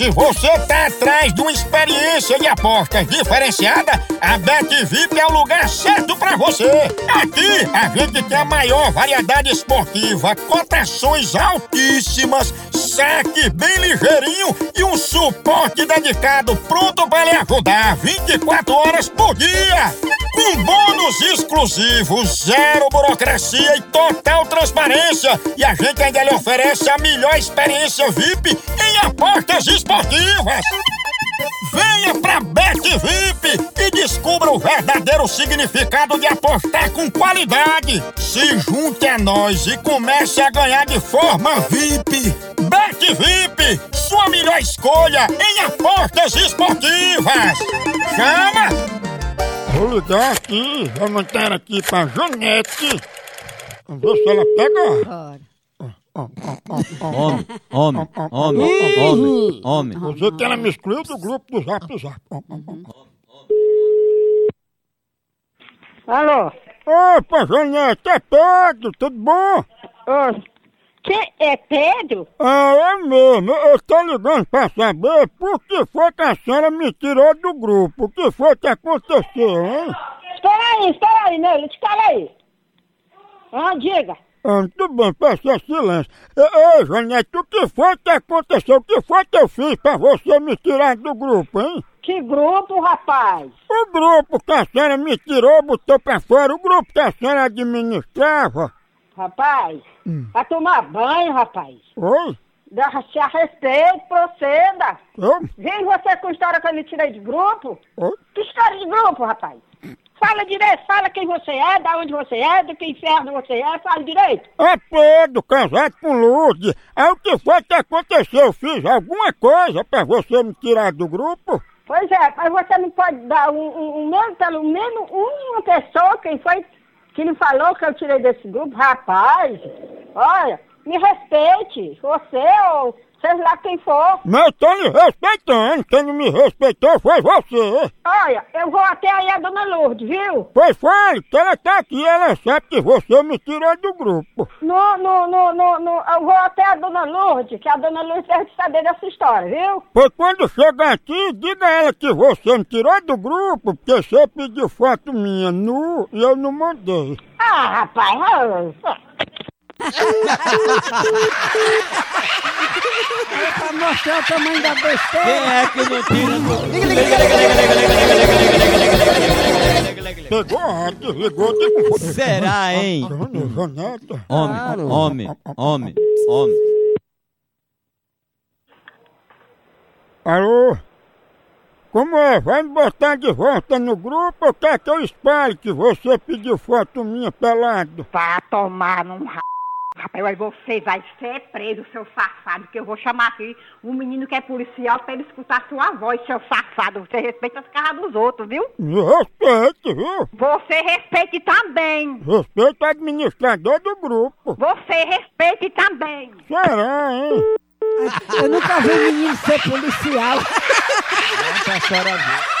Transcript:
Se você tá atrás de uma experiência de apostas diferenciada, a BetVip é o lugar certo pra você. Aqui a gente tem a maior variedade esportiva, cotações altíssimas, saque bem ligeirinho e um suporte dedicado pronto para lhe ajudar 24 horas por dia. Com bônus exclusivos, zero burocracia e total transparência. E a gente ainda lhe oferece a melhor experiência VIP em apostas esportivas. Venha pra Bet VIP e descubra o verdadeiro significado de apostar com qualidade. Se junte a nós e comece a ganhar de forma VIP. Bet VIP, sua melhor escolha em apostas esportivas. Chama! Vou ligar aqui, vou mandar aqui pra Janete. Vamos ver se ela pega. Bora. Homem, homem, homem, homem, homem. Você que ela me excluiu do grupo do Zap Zap. Alô? Opa, Janete, é Pedro, tudo bom? Ô, Quem é Pedro? Ah, é mesmo. Eu tô ligando pra saber por que foi que a senhora me tirou do grupo. O que foi que aconteceu, hein? Espera aí, espera aí, meu, espera aí. Ah, diga. Ah, tudo bem, peça silêncio. Ei, ei, Janete, o que foi que aconteceu? O que foi que eu fiz pra você me tirar do grupo, hein? Que grupo, rapaz? O grupo que a senhora me tirou, botou pra fora, o grupo que a senhora administrava. Rapaz, vai tomar banho, rapaz. Oi? A respeito, proceda. Eu? Vem você com história que eu lhe tirei de grupo. Oi? Que história de grupo, rapaz? Fala direito, fala quem você é, da onde você é, de que inferno você é, fala direito. É Pedro, casado com Lourdes. Aí o que foi que aconteceu? Eu fiz alguma coisa pra você me tirar do grupo? Pois é, mas você não pode dar um, um, um menos, pelo menos uma pessoa, quem foi que lhe falou que eu tirei desse grupo? Rapaz, olha, me respeite, você ou seja lá quem for. Mas eu tô lhe respeitando, quem não me respeitou foi você. Olha, eu vou até aí a dona Lourdes, viu? Pois fale, que ela tá aqui, ela sabe que você me tirou do grupo. No, no, no, no, no, eu vou até a dona Lourdes, que a dona Lourdes deve saber dessa história, viu? Pois quando chegar aqui, diga a ela que você me tirou do grupo, porque você pediu foto minha nu e eu não mandei. Ah, rapaz, É pra mostrar o tamanho da besteira. Quem é que não tira do... Pegou, ah, desligou, digo... Será, hein? Antônio, Janeta. Homem, homem, homem, homem. Alô? Como é? Vai me botar de volta no grupo ou quer que eu espalhe que você pediu foto minha pelado? Vá tomar num ra... Rapaz, aí você vai ser preso, seu safado, que eu vou chamar aqui um menino que é policial pra ele escutar sua voz, seu safado. Você respeita as caras dos outros, viu? Me respeite, viu? Você respeite também. Respeito o administrador do grupo. Você respeite também. Será, hein? Eu nunca vi um menino ser policial. Essa senhora viu.